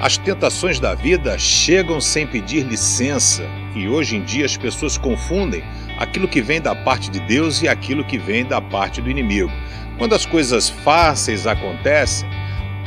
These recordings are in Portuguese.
As tentações da vida chegam sem pedir licença e hoje em dia as pessoas confundem aquilo que vem da parte de Deus e aquilo que vem da parte do inimigo. Quando as coisas fáceis acontecem,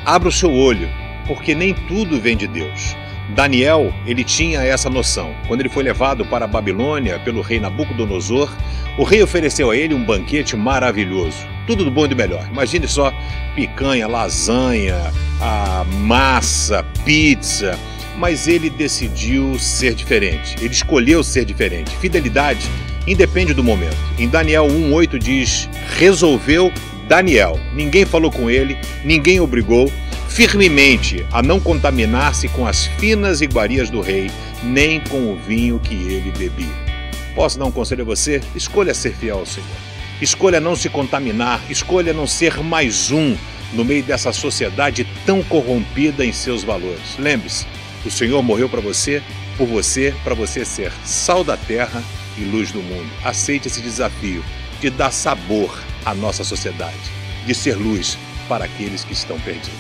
abra o seu olho, porque nem tudo vem de Deus. Daniel, ele tinha essa noção. Quando ele foi levado para a Babilônia pelo rei Nabucodonosor, o rei ofereceu a ele um banquete maravilhoso. Tudo do bom e do melhor. Imagine só picanha, lasanha, a massa, pizza. Mas ele decidiu ser diferente. Ele escolheu ser diferente. Fidelidade independe do momento. Em Daniel 1:8 diz: "Resolveu Daniel. Ninguém falou com ele, ninguém obrigou firmemente a não contaminar-se com as finas iguarias do rei, nem com o vinho que ele bebia. Posso dar um conselho a você? Escolha ser fiel ao Senhor. Escolha não se contaminar, escolha não ser mais um no meio dessa sociedade tão corrompida em seus valores. Lembre-se, o Senhor morreu para você, por você, para você ser sal da terra e luz do mundo. Aceite esse desafio de dar sabor à nossa sociedade, de ser luz para aqueles que estão perdidos.